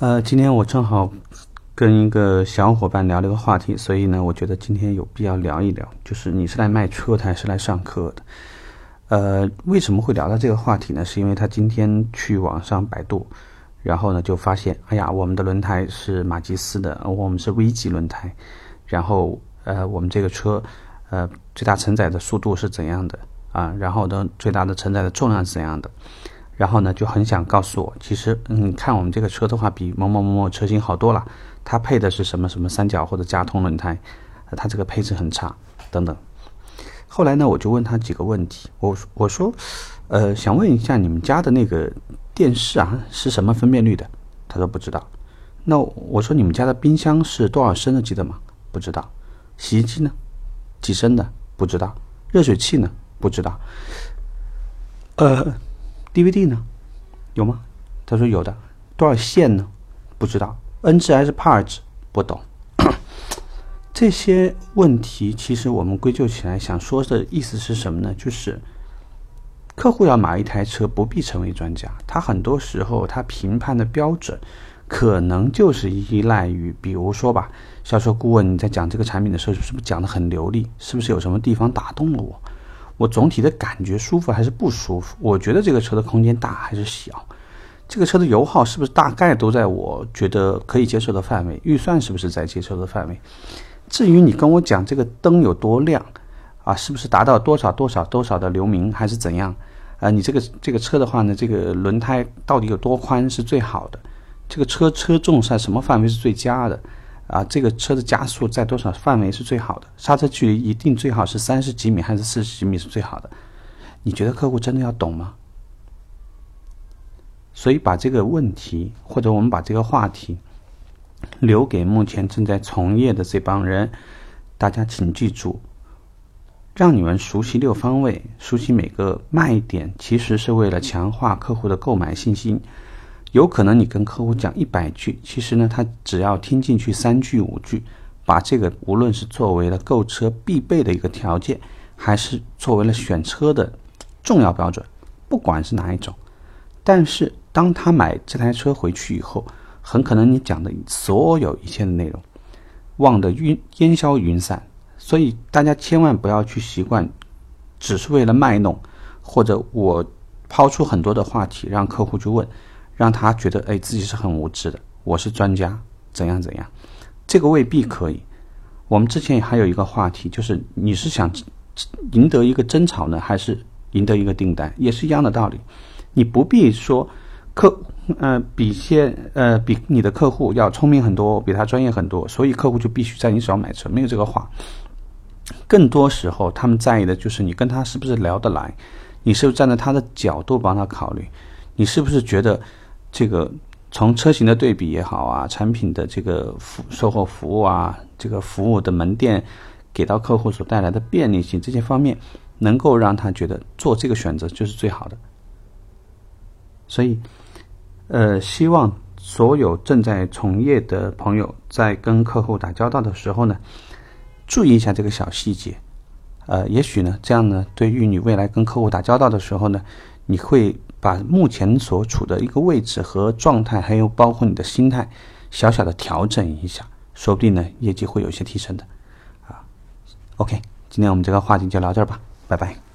呃，今天我正好跟一个小伙伴聊了个话题，所以呢，我觉得今天有必要聊一聊，就是你是来卖车的还是来上课的？呃，为什么会聊到这个话题呢？是因为他今天去网上百度，然后呢就发现，哎呀，我们的轮胎是马吉斯的，我们是 V 级轮胎，然后呃，我们这个车呃最大承载的速度是怎样的啊？然后呢，最大的承载的重量是怎样的？然后呢，就很想告诉我，其实，嗯，看我们这个车的话，比某某某某车型好多了。它配的是什么什么三角或者加通轮胎，它这个配置很差，等等。后来呢，我就问他几个问题，我我说，呃，想问一下你们家的那个电视啊，是什么分辨率的？他说不知道。那我说你们家的冰箱是多少升的？记得吗？不知道。洗衣机呢？几升的？不知道。热水器呢？不知道。呃。DVD 呢？有吗？他说有的。多少线呢？不知道。N 值还是 P 值？不懂。这些问题其实我们归咎起来想说的意思是什么呢？就是客户要买一台车，不必成为专家。他很多时候他评判的标准，可能就是依赖于，比如说吧，销售顾问你在讲这个产品的时候，是不是讲的很流利？是不是有什么地方打动了我？我总体的感觉舒服还是不舒服？我觉得这个车的空间大还是小？这个车的油耗是不是大概都在我觉得可以接受的范围？预算是不是在接受的范围？至于你跟我讲这个灯有多亮啊，是不是达到多少多少多少的流明还是怎样？啊，你这个这个车的话呢，这个轮胎到底有多宽是最好的？这个车车重在什么范围是最佳的？啊，这个车的加速在多少范围是最好的？刹车距离一定最好是三十几米还是四十几米是最好的？你觉得客户真的要懂吗？所以把这个问题，或者我们把这个话题留给目前正在从业的这帮人，大家请记住，让你们熟悉六方位，熟悉每个卖点，其实是为了强化客户的购买信心。有可能你跟客户讲一百句，其实呢，他只要听进去三句五句，把这个无论是作为了购车必备的一个条件，还是作为了选车的重要标准，不管是哪一种，但是当他买这台车回去以后，很可能你讲的所有一切的内容忘得云烟消云散。所以大家千万不要去习惯，只是为了卖弄，或者我抛出很多的话题让客户去问。让他觉得哎自己是很无知的，我是专家，怎样怎样，这个未必可以。我们之前还有一个话题，就是你是想赢得一个争吵呢，还是赢得一个订单，也是一样的道理。你不必说客呃比些呃比你的客户要聪明很多，比他专业很多，所以客户就必须在你手上买车，没有这个话。更多时候，他们在意的就是你跟他是不是聊得来，你是不是站在他的角度帮他考虑，你是不是觉得。这个从车型的对比也好啊，产品的这个服售后服务啊，这个服务的门店给到客户所带来的便利性这些方面，能够让他觉得做这个选择就是最好的。所以，呃，希望所有正在从业的朋友在跟客户打交道的时候呢，注意一下这个小细节。呃，也许呢，这样呢，对于你未来跟客户打交道的时候呢，你会。把目前所处的一个位置和状态，还有包括你的心态，小小的调整一下，说不定呢，业绩会有一些提升的，啊。OK，今天我们这个话题就聊这儿吧，拜拜。